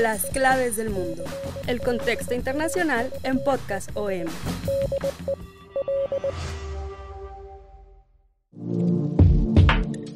Las claves del mundo. El contexto internacional en Podcast OM.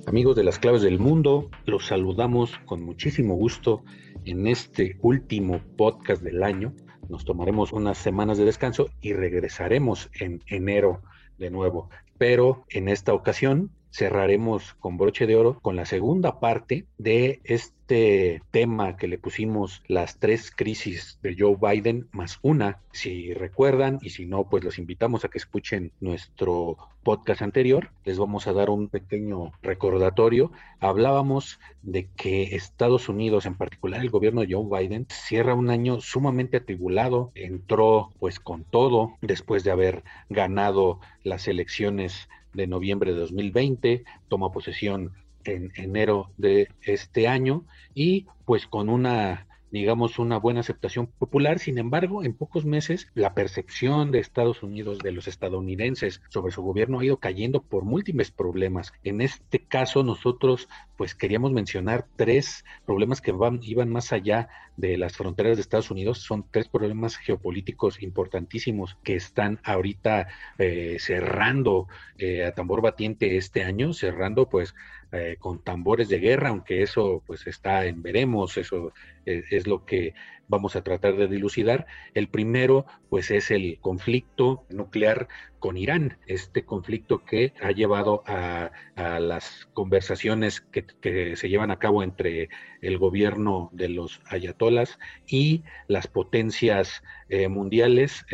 Amigos de las claves del mundo, los saludamos con muchísimo gusto en este último podcast del año. Nos tomaremos unas semanas de descanso y regresaremos en enero de nuevo. Pero en esta ocasión cerraremos con broche de oro con la segunda parte de este tema que le pusimos las tres crisis de Joe Biden más una. Si recuerdan y si no, pues los invitamos a que escuchen nuestro podcast anterior. Les vamos a dar un pequeño recordatorio. Hablábamos de que Estados Unidos, en particular el gobierno de Joe Biden, cierra un año sumamente atribulado. Entró pues con todo después de haber ganado las elecciones de noviembre de 2020, toma posesión en enero de este año y pues con una digamos, una buena aceptación popular. Sin embargo, en pocos meses, la percepción de Estados Unidos, de los estadounidenses sobre su gobierno ha ido cayendo por múltiples problemas. En este caso, nosotros, pues, queríamos mencionar tres problemas que van, iban más allá de las fronteras de Estados Unidos. Son tres problemas geopolíticos importantísimos que están ahorita eh, cerrando eh, a tambor batiente este año, cerrando, pues, eh, con tambores de guerra, aunque eso pues está en veremos, eso eh, es, lo que vamos a tratar de dilucidar. El primero pues es el conflicto nuclear con Irán, este conflicto que ha llevado a, las conversaciones que, se llevan a cabo entre el gobierno de los ayatolas y las potencias eh, mundiales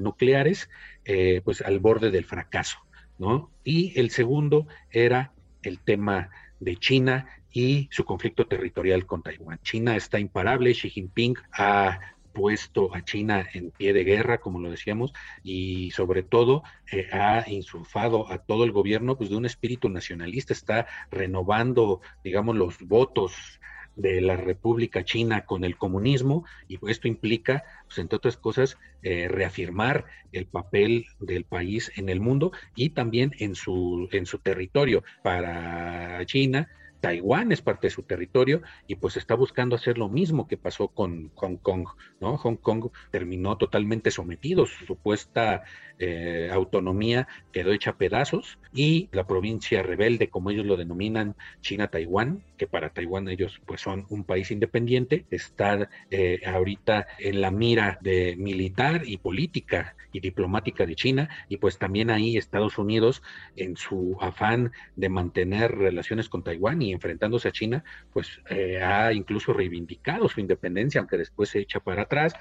nucleares, pues al borde del fracaso. ¿No? Y el segundo era el tema de China y su conflicto territorial con Taiwán. China está imparable, Xi Jinping ha puesto a China en pie de guerra, como lo decíamos, y sobre todo eh, ha insulfado a todo el gobierno pues, de un espíritu nacionalista, está renovando, digamos, los votos de la República China con el comunismo y esto implica, pues, entre otras cosas, eh, reafirmar el papel del país en el mundo y también en su, en su territorio. Para China, Taiwán es parte de su territorio y pues está buscando hacer lo mismo que pasó con Hong Kong, ¿no? Hong Kong terminó totalmente sometido, su supuesta eh, autonomía quedó hecha a pedazos y la provincia rebelde, como ellos lo denominan, China-Taiwán, que para Taiwán ellos pues son un país independiente, está eh, ahorita en la mira de militar y política y diplomática de China y pues también ahí Estados Unidos en su afán de mantener relaciones con Taiwán y enfrentándose a China, pues eh, ha incluso reivindicado su independencia, aunque después se echa para atrás,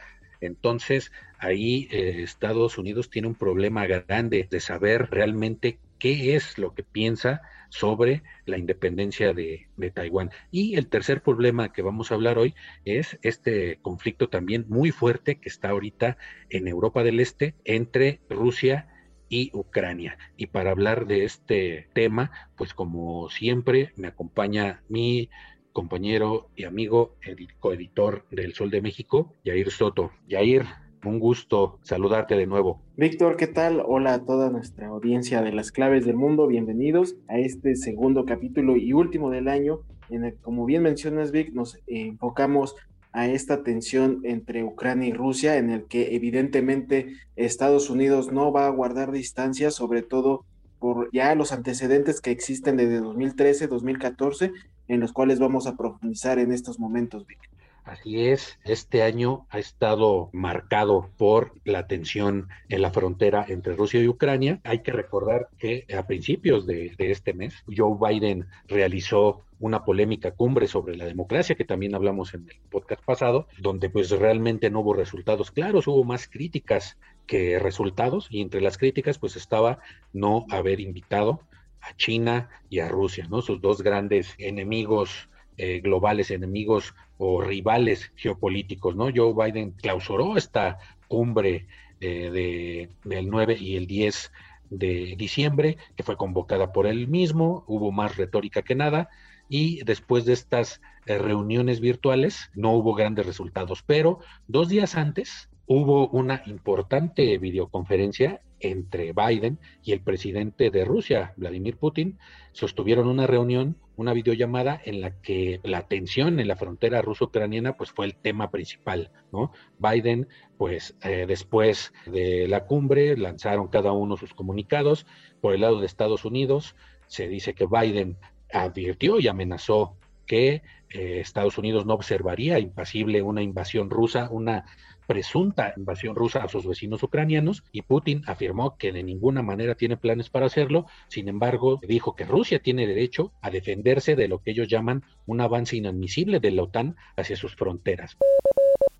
entonces, ahí eh, Estados Unidos tiene un problema grande de saber realmente qué es lo que piensa sobre la independencia de, Taiwán. Y el tercer problema que vamos a hablar hoy es este conflicto también muy fuerte que está ahorita en Europa del Este entre Rusia y Ucrania. Y para hablar de este tema, pues como siempre, me acompaña mi compañero y amigo, coeditor del Sol de México, Yair Soto. Yair, un gusto saludarte de nuevo. Víctor, ¿qué tal? Hola a toda nuestra audiencia de las claves del mundo. Bienvenidos a este segundo capítulo y último del año, en el, como bien mencionas, Vic, nos enfocamos a esta tensión entre Ucrania y Rusia, en el que evidentemente Estados Unidos no va a guardar distancia, sobre todo por ya los antecedentes que existen desde 2013, 2014 en los cuales vamos a profundizar en estos momentos, Vic. Así es, este año ha estado marcado por la tensión en la frontera entre Rusia y Ucrania. Hay que recordar que a principios de, este mes, Joe Biden realizó una polémica cumbre sobre la democracia, que también hablamos en el podcast pasado, donde pues realmente no hubo resultados claros, hubo más críticas que resultados, y entre las críticas pues estaba no haber invitado a China y a Rusia, ¿no? Sus dos grandes enemigos eh, globales, enemigos o rivales geopolíticos, ¿no? Joe Biden clausuró esta cumbre eh, del 9 y el 10 de diciembre, que fue convocada por él mismo, hubo más retórica que nada, y después de estas eh, reuniones virtuales no hubo grandes resultados, pero dos días antes hubo una importante videoconferencia entre Biden y el presidente de Rusia, Vladimir Putin, sostuvieron una reunión, una videollamada en la que la tensión en la frontera ruso-ucraniana pues fue el tema principal, ¿no? Biden pues eh, después de la cumbre lanzaron cada uno sus comunicados por el lado de Estados Unidos, se dice que Biden advirtió y amenazó que eh, Estados Unidos no observaría impasible una invasión rusa, una presunta invasión rusa a sus vecinos ucranianos y Putin afirmó que de ninguna manera tiene planes para hacerlo, sin embargo dijo que Rusia tiene derecho a defenderse de lo que ellos llaman un avance inadmisible de la OTAN hacia sus fronteras.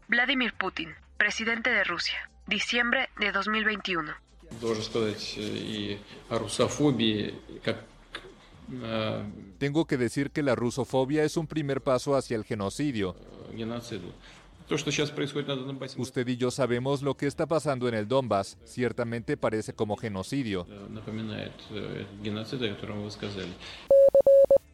Vladimir Putin, presidente de Rusia, diciembre de 2021. Tengo que decir que la rusofobia es un primer paso hacia el genocidio. Usted y yo sabemos lo que está pasando en el Donbass. Ciertamente parece como genocidio.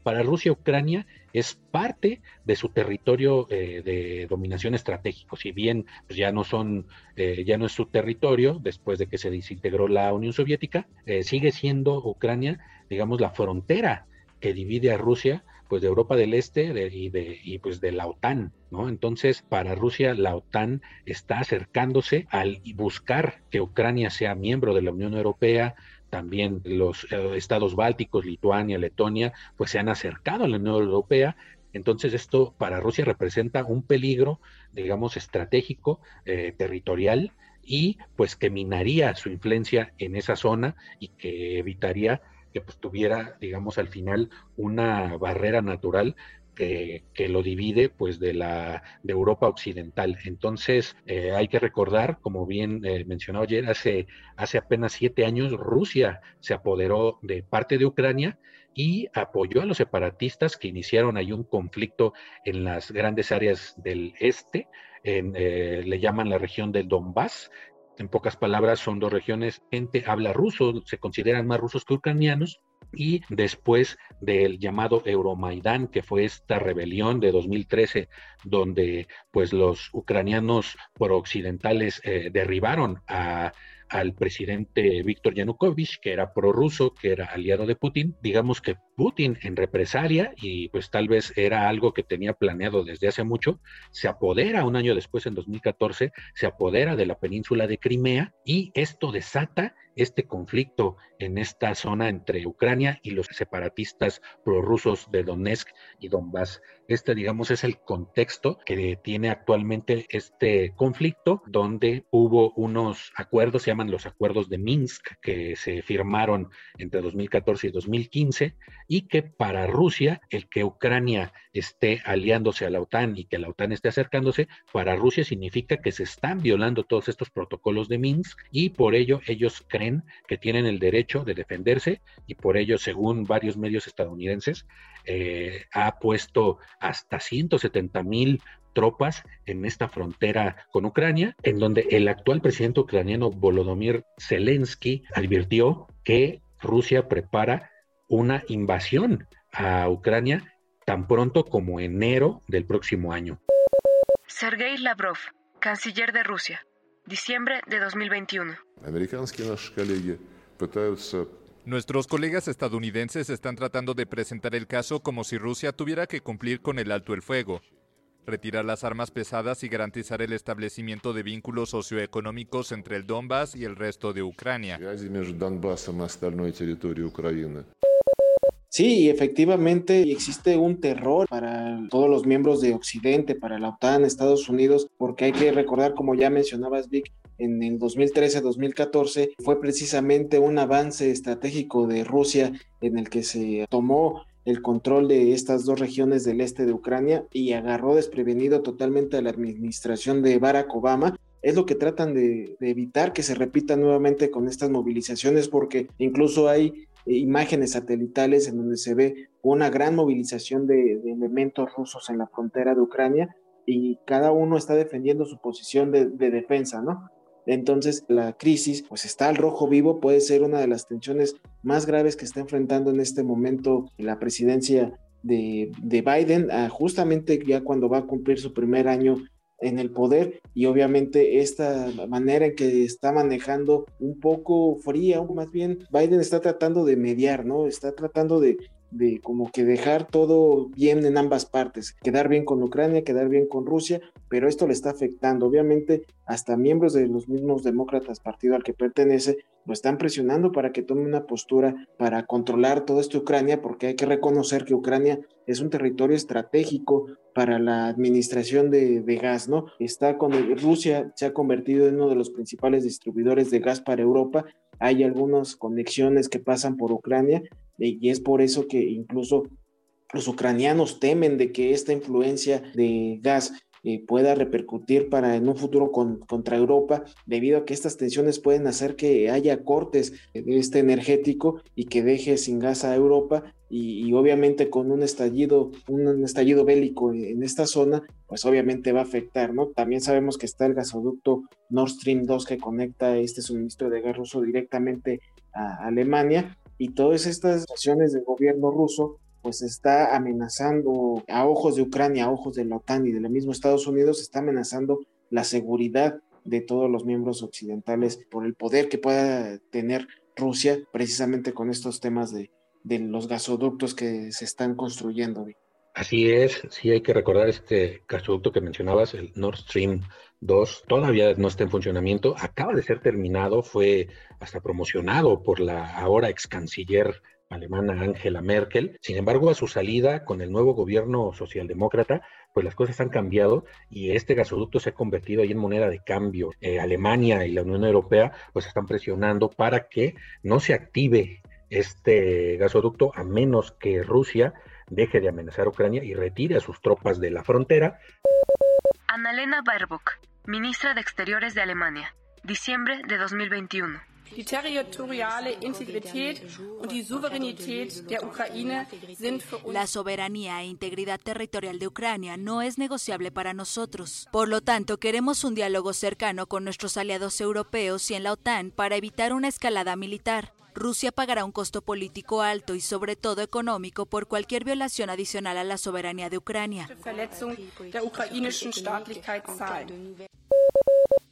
Para Rusia, Ucrania es parte de su territorio eh, de dominación estratégico. Si bien pues, ya no son, eh, ya no es su territorio después de que se desintegró la Unión Soviética, eh, sigue siendo Ucrania, digamos, la frontera que divide a Rusia pues de Europa del Este y, de, y pues de la OTAN, ¿no? Entonces, para Rusia, la OTAN está acercándose al buscar que Ucrania sea miembro de la Unión Europea, también los eh, estados bálticos, Lituania, Letonia, pues se han acercado a la Unión Europea. Entonces esto para Rusia representa un peligro, digamos, estratégico, eh, territorial, y pues que minaría su influencia en esa zona y que evitaría que pues tuviera, digamos, al final una barrera natural que, que, lo divide pues de la de Europa occidental. Entonces eh, hay que recordar, como bien eh, mencionó ayer, hace, hace apenas siete años Rusia se apoderó de parte de Ucrania y apoyó a los separatistas que iniciaron ahí un conflicto en las grandes áreas del este, en, eh, le llaman la región del Donbass, en pocas palabras, son dos regiones, gente habla ruso, se consideran más rusos que ucranianos, y después del llamado Euromaidán, que fue esta rebelión de 2013, donde pues los ucranianos prooccidentales eh, derribaron al presidente Víctor Yanukovych, que era prorruso, que era aliado de Putin. Digamos que Putin en represalia, y pues tal vez era algo que tenía planeado desde hace mucho, se apodera un año después, en 2014, se apodera de la península de Crimea y esto desata este conflicto en esta zona entre Ucrania y los separatistas prorrusos de Donetsk y Donbass. Este, digamos, es el contexto que tiene actualmente este conflicto, donde hubo unos acuerdos, se llaman los acuerdos de Minsk, que se firmaron entre 2014 y 2015, y que para Rusia, el que Ucrania esté aliándose a la OTAN y que la OTAN esté acercándose, para Rusia significa que se están violando todos estos protocolos de Minsk y por ello ellos creen que tienen el derecho de defenderse y por ello, según varios medios estadounidenses, eh, ha puesto hasta 170 mil tropas en esta frontera con Ucrania, en donde el actual presidente ucraniano Volodymyr Zelensky advirtió que Rusia prepara una invasión a Ucrania tan pronto como enero del próximo año. Sergei Lavrov, canciller de Rusia, diciembre de 2021. Nuestros colegas estadounidenses están tratando de presentar el caso como si Rusia tuviera que cumplir con el alto el fuego, retirar las armas pesadas y garantizar el establecimiento de vínculos socioeconómicos entre el Donbass y el resto de Ucrania. Sí, efectivamente existe un terror para todos los miembros de Occidente, para la OTAN, Estados Unidos, porque hay que recordar, como ya mencionabas, Vic, en el 2013-2014 fue precisamente un avance estratégico de Rusia en el que se tomó el control de estas dos regiones del este de Ucrania y agarró desprevenido totalmente a la administración de Barack Obama. Es lo que tratan de, de, evitar que se repita nuevamente con estas movilizaciones porque incluso hay imágenes satelitales en donde se ve una gran movilización de, elementos rusos en la frontera de Ucrania y cada uno está defendiendo su posición de, de defensa, ¿no? Entonces, la crisis, pues está al rojo vivo, puede ser una de las tensiones más graves que está enfrentando en este momento la presidencia de, Biden, ah, justamente ya cuando va a cumplir su primer año en el poder y obviamente esta manera en que está manejando un poco fría, o más bien Biden está tratando de mediar, ¿no? Está tratando de, de como que dejar todo bien en ambas partes, quedar bien con Ucrania, quedar bien con Rusia, pero esto le está afectando. Obviamente, hasta miembros de los mismos demócratas, partido al que pertenece, lo están presionando para que tome una postura para controlar todo esto Ucrania, porque hay que reconocer que Ucrania es un territorio estratégico para la administración de, de gas, ¿no? Está con Rusia se ha convertido en uno de los principales distribuidores de gas para Europa. Hay algunas conexiones que pasan por Ucrania y es por eso que incluso los ucranianos temen de que esta influencia de gas eh, pueda repercutir para en un futuro contra Europa, debido a que estas tensiones pueden hacer que haya cortes de este energético y que deje sin gas a Europa y, obviamente con un estallido, un, estallido bélico en esta zona, pues obviamente va a afectar, ¿no? También sabemos que está el gasoducto Nord Stream 2 que conecta este suministro de gas ruso directamente a Alemania y todas estas acciones del gobierno ruso pues está amenazando a ojos de Ucrania, a ojos de la OTAN y de los mismo Estados Unidos, está amenazando la seguridad de todos los miembros occidentales por el poder que pueda tener Rusia precisamente con estos temas de, de los gasoductos que se están construyendo. Así es, sí hay que recordar este gasoducto que mencionabas, el Nord Stream 2, todavía no está en funcionamiento, acaba de ser terminado, fue hasta promocionado por la ahora ex canciller alemana Angela Merkel. Sin embargo, a su salida con el nuevo gobierno socialdemócrata, pues las cosas han cambiado y este gasoducto se ha convertido ahí en moneda de cambio. Eh, Alemania y la Unión Europea pues están presionando para que no se active este gasoducto a menos que Rusia deje de amenazar a Ucrania y retire a sus tropas de la frontera. Annalena Baerbock, ministra de Exteriores de Alemania, diciembre de 2021. Die territoriale Integrität und die Souveränität der Ukraine sind für uns La soberanía e integridad territorial de Ucrania no es negociable para nosotros. Por lo tanto, queremos un diálogo cercano con nuestros aliados europeos y en la OTAN para evitar una escalada militar. Rusia pagará un costo político alto y sobre todo económico por cualquier violación adicional a la soberanía de Ucrania.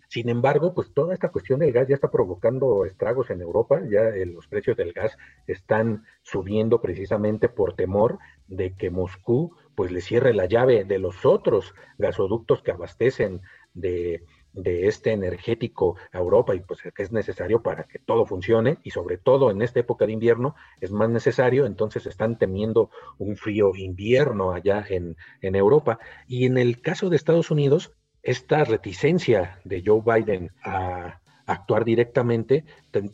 Sin embargo, pues toda esta cuestión del gas ya está provocando estragos en Europa, ya eh, los precios del gas están subiendo precisamente por temor de que Moscú pues le cierre la llave de los otros gasoductos que abastecen de de este energético a Europa y pues que es necesario para que todo funcione y sobre todo en esta época de invierno es más necesario, entonces están temiendo un frío invierno allá en, en Europa. Y en el caso de Estados Unidos, esta reticencia de Joe Biden a actuar directamente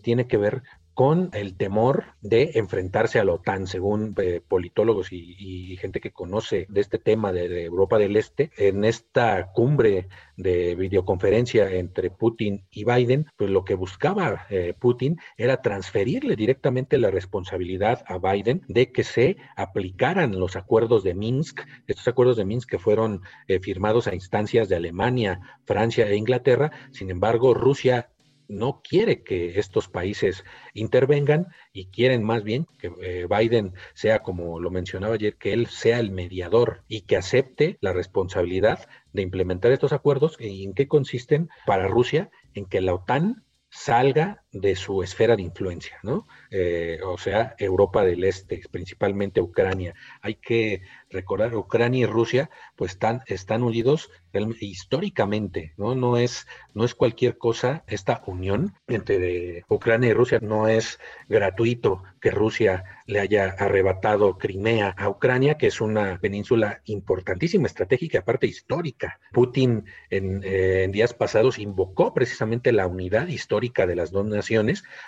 tiene que ver con el temor de enfrentarse a la OTAN, según eh, politólogos y, gente que conoce de este tema de, Europa del Este, en esta cumbre de videoconferencia entre Putin y Biden, pues lo que buscaba eh, Putin era transferirle directamente la responsabilidad a Biden de que se aplicaran los acuerdos de Minsk, estos acuerdos de Minsk que fueron eh, firmados a instancias de Alemania, Francia e Inglaterra, sin embargo Rusia no quiere que estos países intervengan y quieren más bien que eh, Biden sea, como lo mencionaba ayer, que él sea el mediador y que acepte la responsabilidad de implementar estos acuerdos y en qué consisten para Rusia en que la OTAN salga de su esfera de influencia, ¿no? Eh, o sea, Europa del Este, principalmente Ucrania. Hay que recordar, Ucrania y Rusia, pues están, están unidos históricamente, ¿no? No es, no es cualquier cosa esta unión entre Ucrania y Rusia, no es gratuito que Rusia le haya arrebatado Crimea a Ucrania, que es una península importantísima, estratégica, aparte histórica. Putin en, eh, en días pasados invocó precisamente la unidad histórica de las dos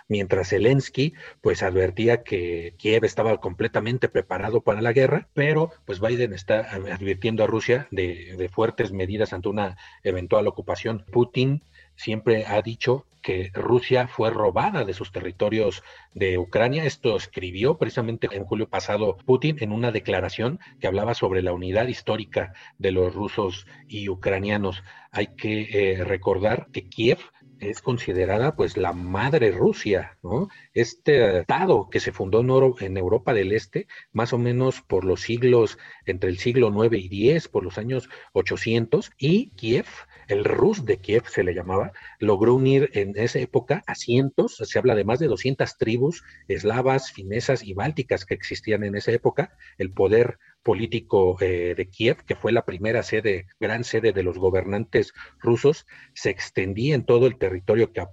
mientras Zelensky pues advertía que Kiev estaba completamente preparado para la guerra, pero pues Biden está advirtiendo a Rusia de, de fuertes medidas ante una eventual ocupación. Putin siempre ha dicho que Rusia fue robada de sus territorios de Ucrania. Esto escribió precisamente en julio pasado Putin en una declaración que hablaba sobre la unidad histórica de los rusos y ucranianos. Hay que eh, recordar que Kiev es considerada pues la madre Rusia, ¿no? Este estado que se fundó en, Europa del Este, más o menos por los siglos, entre el siglo 9 y 10, por los años 800, y Kiev el Rus de Kiev se le llamaba, logró unir en esa época a cientos, se habla de más de 200 tribus eslavas, finesas y bálticas que existían en esa época. El poder político eh, de Kiev, que fue la primera sede, gran sede de los gobernantes rusos, se extendía en todo el territorio que,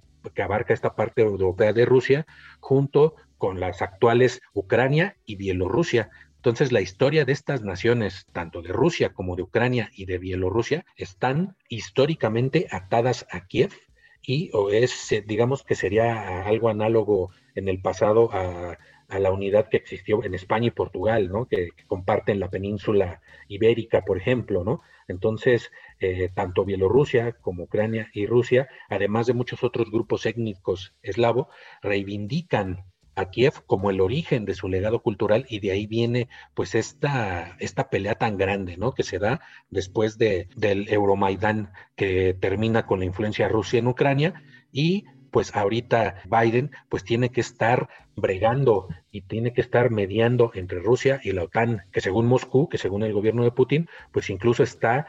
abarca esta parte europea de Rusia, junto con las actuales Ucrania y Bielorrusia. Entonces, la historia de estas naciones, tanto de Rusia como de Ucrania y de Bielorrusia, están históricamente atadas a Kiev y es, digamos que sería algo análogo en el pasado a, la unidad que existió en España y Portugal, ¿no? Que, comparten la península ibérica, por ejemplo, ¿no? Entonces, eh, tanto Bielorrusia como Ucrania y Rusia, además de muchos otros grupos étnicos eslavos, reivindican a Kiev como el origen de su legado cultural y de ahí viene pues esta, esta pelea tan grande, ¿no? Que se da después de, del Euromaidán que termina con la influencia rusa en Ucrania y pues ahorita Biden pues tiene que estar bregando y tiene que estar mediando entre Rusia y la OTAN, que según Moscú, que según el gobierno de Putin, pues incluso está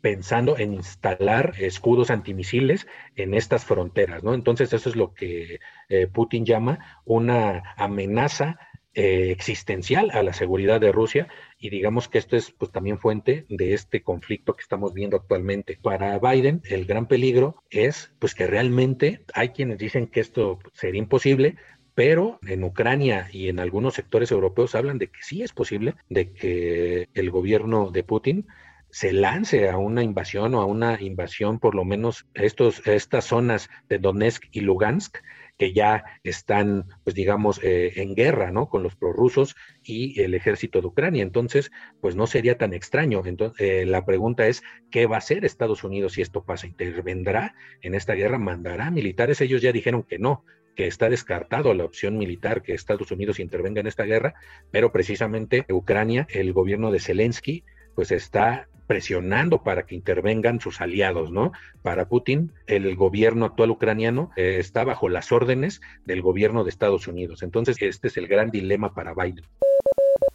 pensando en instalar escudos antimisiles en estas fronteras, ¿no? Entonces eso es lo que eh, Putin llama una amenaza eh, existencial a la seguridad de Rusia y digamos que esto es pues también fuente de este conflicto que estamos viendo actualmente. Para Biden el gran peligro es pues que realmente hay quienes dicen que esto sería imposible, pero en Ucrania y en algunos sectores europeos hablan de que sí es posible, de que el gobierno de Putin se lance a una invasión o a una invasión por lo menos estos, estas zonas de Donetsk y Lugansk que ya están, pues digamos, eh, en guerra, ¿no? Con los prorrusos y el ejército de Ucrania. Entonces, pues no sería tan extraño. Entonces, eh, la pregunta es, ¿qué va a hacer Estados Unidos si esto pasa? ¿Intervendrá en esta guerra? ¿Mandará militares? Ellos ya dijeron que no, que está descartado la opción militar que Estados Unidos intervenga en esta guerra, pero precisamente Ucrania, el gobierno de Zelensky, pues está presionando para que intervengan sus aliados, ¿no? Para Putin, el gobierno actual ucraniano eh, está bajo las órdenes del gobierno de Estados Unidos. Entonces, este es el gran dilema para Biden.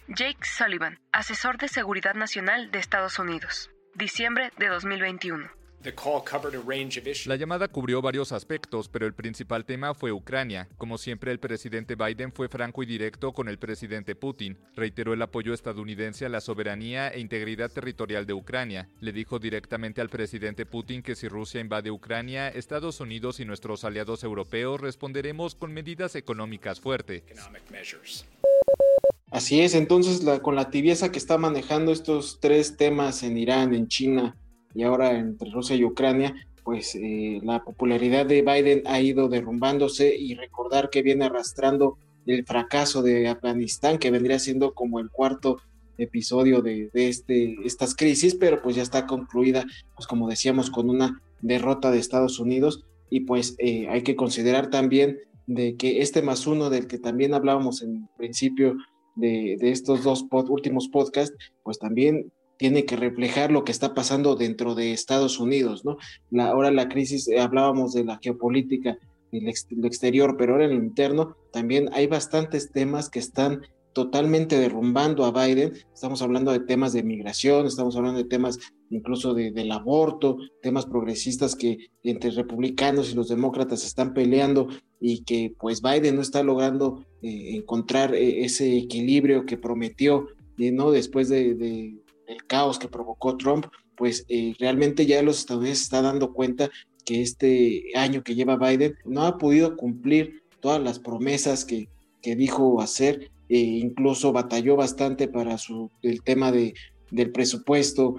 Jake Sullivan, asesor de seguridad nacional de Estados Unidos, diciembre de 2021. La llamada cubrió varios aspectos, pero el principal tema fue Ucrania. Como siempre, el presidente Biden fue franco y directo con el presidente Putin. Reiteró el apoyo estadounidense a la soberanía e integridad territorial de Ucrania. Le dijo directamente al presidente Putin que si Rusia invade Ucrania, Estados Unidos y nuestros aliados europeos responderemos con medidas económicas fuertes. Así es, entonces con la tibieza que está manejando estos tres temas en Irán, en China y ahora entre Rusia y Ucrania, pues eh, la popularidad de Biden ha ido derrumbándose y recordar que viene arrastrando el fracaso de Afganistán, que vendría siendo como el cuarto episodio de, este, estas crisis, pero pues ya está concluida, pues como decíamos, con una derrota de Estados Unidos. Y pues eh, hay que considerar también de que este más uno del que también hablábamos en principio de, de estos dos últimos podcasts, pues también tiene que reflejar lo que está pasando dentro de Estados Unidos, ¿no? Ahora la crisis, eh, hablábamos de la geopolítica, el, exterior, pero ahora en lo interno también hay bastantes temas que están totalmente derrumbando a Biden. Estamos hablando de temas de migración, estamos hablando de temas incluso de, del aborto, temas progresistas que entre republicanos y los demócratas están peleando y que pues Biden no está logrando eh, encontrar eh, ese equilibrio que prometió, ¿no? Después de, el caos que provocó Trump, pues eh, realmente ya los estadounidenses están dando cuenta que este año que lleva Biden no ha podido cumplir todas las promesas que, que dijo hacer, e incluso batalló bastante para su, el tema de, del presupuesto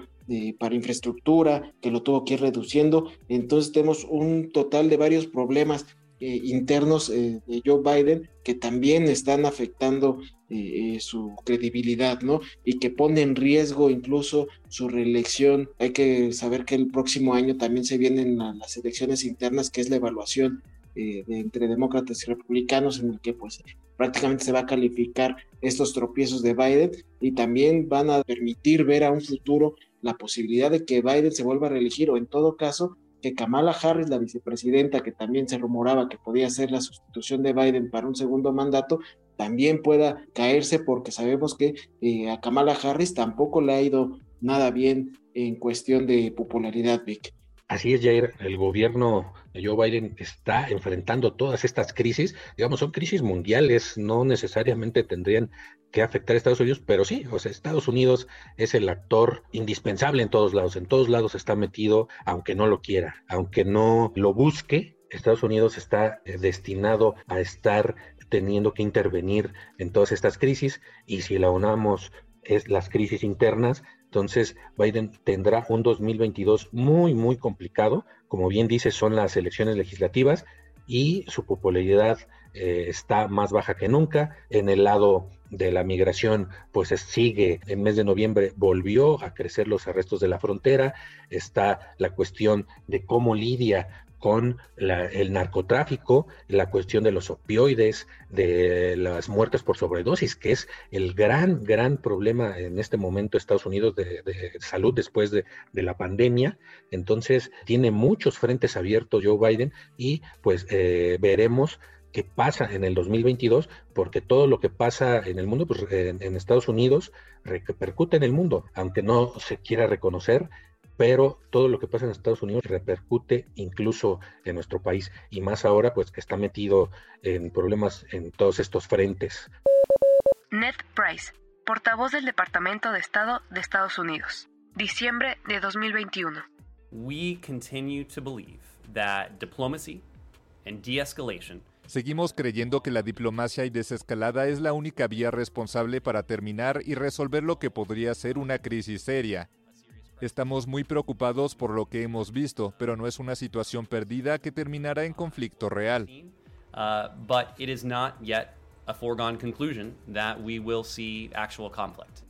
para infraestructura, que lo tuvo que ir reduciendo. Entonces tenemos un total de varios problemas eh, internos eh, de Joe Biden que también están afectando eh, su credibilidad, ¿no? Y que pone en riesgo incluso su reelección. Hay que saber que el próximo año también se vienen las elecciones internas, que es la evaluación entre demócratas y republicanos en el que pues prácticamente se va a calificar estos tropiezos de Biden y también van a permitir ver a un futuro la posibilidad de que Biden se vuelva a reelegir o en todo caso que Kamala Harris, la vicepresidenta, que también se rumoraba que podía ser la sustitución de Biden para un segundo mandato, también pueda caerse porque sabemos que eh, a Kamala Harris tampoco le ha ido nada bien en cuestión de popularidad, Vic. Así es, Jair, el gobierno Joe Biden está enfrentando todas estas crisis, digamos, son crisis mundiales, no necesariamente tendrían que afectar a Estados Unidos, pero sí, o sea, Estados Unidos es el actor indispensable en todos lados, en todos lados está metido, aunque no lo quiera, aunque no lo busque, Estados Unidos está eh, destinado a estar teniendo que intervenir en todas estas crisis y si la unamos es las crisis internas, entonces Biden tendrá un 2022 muy, muy complicado. Como bien dice, son las elecciones legislativas y su popularidad eh, está más baja que nunca. En el lado de la migración, pues sigue, en mes de noviembre volvió a crecer los arrestos de la frontera. Está la cuestión de cómo lidia con el narcotráfico, la cuestión de los opioides, de las muertes por sobredosis, que es el gran, gran problema en este momento Estados Unidos de, salud después de, la pandemia. Entonces, tiene muchos frentes abiertos Joe Biden y pues eh, veremos qué pasa en el 2022, porque todo lo que pasa en el mundo, pues en Estados Unidos, repercute en el mundo, aunque no se quiera reconocer, pero todo lo que pasa en Estados Unidos repercute incluso en nuestro país y más ahora pues que está metido en problemas en todos estos frentes. Ned Price, portavoz del Departamento de Estado de Estados Unidos, diciembre de 2021. We continue to believe that diplomacy and de-escalation Seguimos creyendo que la diplomacia y desescalada es la única vía responsable para terminar y resolver lo que podría ser una crisis seria, Estamos muy preocupados por lo que hemos visto, pero no es una situación perdida que terminará en conflicto real. Uh, but it is not yet a foregone conclusion that we will see actual conflict.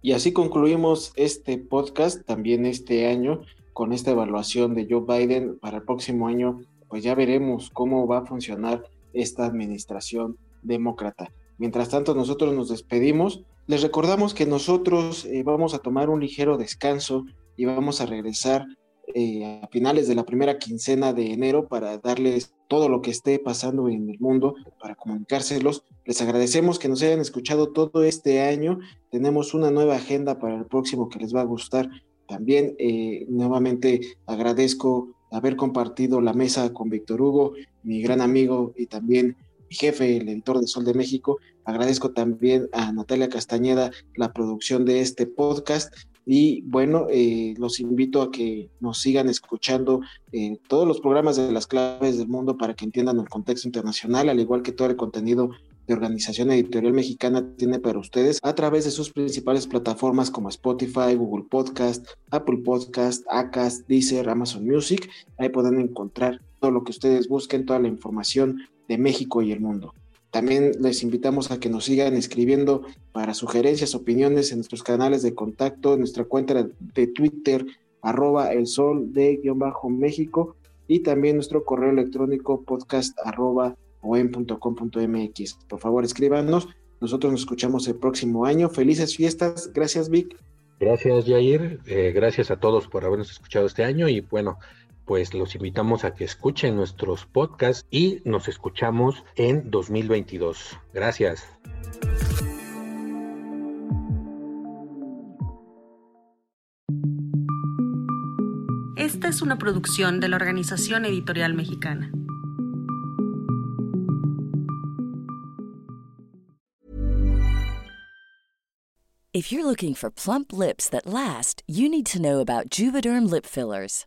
Y así concluimos este podcast también este año con esta evaluación de Joe Biden para el próximo año. Pues ya veremos cómo va a funcionar esta administración demócrata. Mientras tanto, nosotros nos despedimos les recordamos que nosotros eh, vamos a tomar un ligero descanso y vamos a regresar eh, a finales de la primera quincena de enero para darles todo lo que esté pasando en el mundo, para comunicárselos. Les agradecemos que nos hayan escuchado todo este año. Tenemos una nueva agenda para el próximo que les va a gustar. También eh, nuevamente agradezco haber compartido la mesa con Víctor Hugo, mi gran amigo y también jefe, el editor de Sol de México. Agradezco también a Natalia Castañeda la producción de este podcast. Y bueno, eh, los invito a que nos sigan escuchando en todos los programas de las claves del mundo para que entiendan el contexto internacional, al igual que todo el contenido de Organización Editorial Mexicana tiene para ustedes a través de sus principales plataformas como Spotify, Google Podcast, Apple Podcast, Acast, Deezer, Amazon Music. Ahí pueden encontrar todo lo que ustedes busquen, toda la información de México y el mundo. También les invitamos a que nos sigan escribiendo para sugerencias, opiniones en nuestros canales de contacto, en nuestra cuenta de Twitter, arroba el sol de guion bajo México, y también nuestro correo electrónico podcast arroba mx. Por favor, escríbanos. Nosotros nos escuchamos el próximo año. Felices fiestas. Gracias, Vic. Gracias, Jair. Eh, gracias a todos por habernos escuchado este año y bueno, pues los invitamos a que escuchen nuestros podcasts y nos escuchamos en 2022. Gracias. Esta es una producción de la Organización Editorial Mexicana. If you're looking for plump lips that last, you need to know about Juvederm lip fillers.